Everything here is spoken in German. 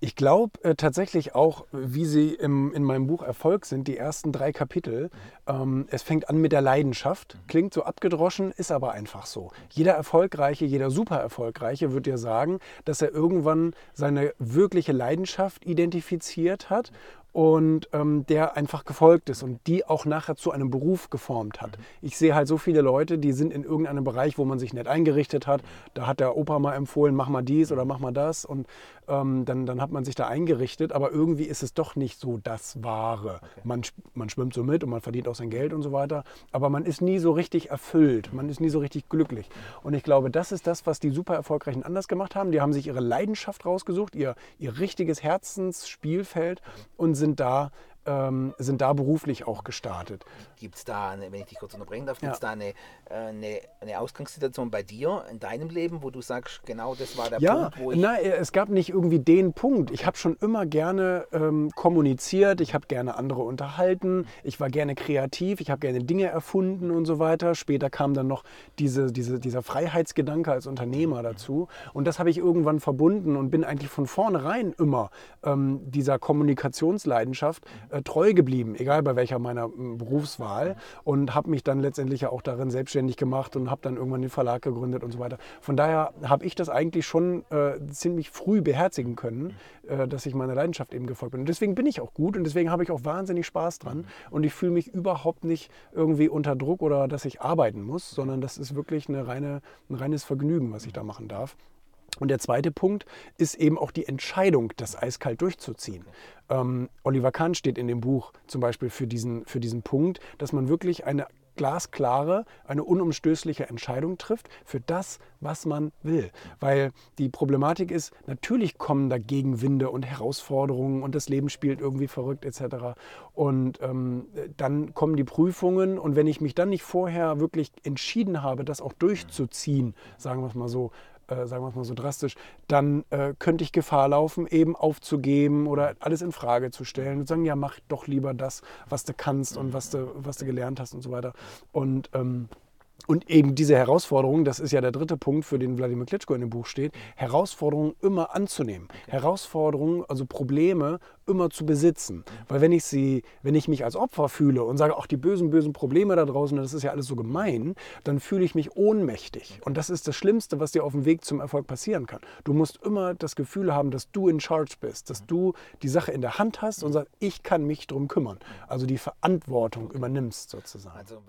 Ich glaube äh, tatsächlich auch, wie sie im, in meinem Buch Erfolg sind, die ersten drei Kapitel. Ähm, es fängt an mit der Leidenschaft. Klingt so abgedroschen, ist aber einfach so. Jeder Erfolgreiche, jeder super Erfolgreiche wird dir sagen, dass er irgendwann seine wirkliche Leidenschaft identifiziert hat und ähm, der einfach gefolgt ist und die auch nachher zu einem Beruf geformt hat. Ich sehe halt so viele Leute, die sind in irgendeinem Bereich, wo man sich nicht eingerichtet hat. Da hat der Opa mal empfohlen, mach mal dies oder mach mal das und ähm, dann, dann hat man sich da eingerichtet, aber irgendwie ist es doch nicht so das Wahre. Okay. Man, man schwimmt so mit und man verdient auch sein Geld und so weiter, aber man ist nie so richtig erfüllt, man ist nie so richtig glücklich. Und ich glaube, das ist das, was die super erfolgreichen anders gemacht haben. Die haben sich ihre Leidenschaft rausgesucht, ihr, ihr richtiges Herzensspielfeld und sind da ähm, sind da beruflich auch gestartet. Gibt es da, eine, wenn ich dich kurz unterbrechen darf, gibt es ja. da eine, äh, eine, eine, Ausgangssituation bei dir in deinem Leben, wo du sagst, genau das war der ja, Punkt, wo ich. Nein, es gab nicht irgendwie den Punkt. Ich habe schon immer gerne ähm, kommuniziert, ich habe gerne andere unterhalten, ich war gerne kreativ, ich habe gerne Dinge erfunden und so weiter. Später kam dann noch diese, diese, dieser Freiheitsgedanke als Unternehmer dazu. Und das habe ich irgendwann verbunden und bin eigentlich von vornherein immer ähm, dieser Kommunikationsleidenschaft äh, treu geblieben, egal bei welcher meiner Berufswahl. Und habe mich dann letztendlich ja auch darin selbstständig gemacht und habe dann irgendwann den Verlag gegründet und so weiter. Von daher habe ich das eigentlich schon äh, ziemlich früh beherzigen können, äh, dass ich meiner Leidenschaft eben gefolgt bin. Und deswegen bin ich auch gut und deswegen habe ich auch wahnsinnig Spaß dran. Und ich fühle mich überhaupt nicht irgendwie unter Druck oder dass ich arbeiten muss, sondern das ist wirklich eine reine, ein reines Vergnügen, was ich da machen darf. Und der zweite Punkt ist eben auch die Entscheidung, das eiskalt durchzuziehen. Ähm, Oliver Kahn steht in dem Buch zum Beispiel für diesen, für diesen Punkt, dass man wirklich eine glasklare, eine unumstößliche Entscheidung trifft für das, was man will. Weil die Problematik ist, natürlich kommen da Gegenwinde und Herausforderungen und das Leben spielt irgendwie verrückt etc. Und ähm, dann kommen die Prüfungen und wenn ich mich dann nicht vorher wirklich entschieden habe, das auch durchzuziehen, sagen wir es mal so, äh, sagen wir es mal so drastisch, dann äh, könnte ich Gefahr laufen, eben aufzugeben oder alles in Frage zu stellen und sagen, ja, mach doch lieber das, was du kannst und was du, was du gelernt hast und so weiter. Und ähm, und eben diese Herausforderung, das ist ja der dritte Punkt, für den Wladimir Klitschko in dem Buch steht, Herausforderungen immer anzunehmen. Herausforderungen, also Probleme immer zu besitzen. Weil wenn ich sie, wenn ich mich als Opfer fühle und sage, ach, die bösen, bösen Probleme da draußen, das ist ja alles so gemein, dann fühle ich mich ohnmächtig. Und das ist das Schlimmste, was dir auf dem Weg zum Erfolg passieren kann. Du musst immer das Gefühl haben, dass du in Charge bist, dass du die Sache in der Hand hast und sagst, ich kann mich darum kümmern. Also die Verantwortung übernimmst sozusagen. Also,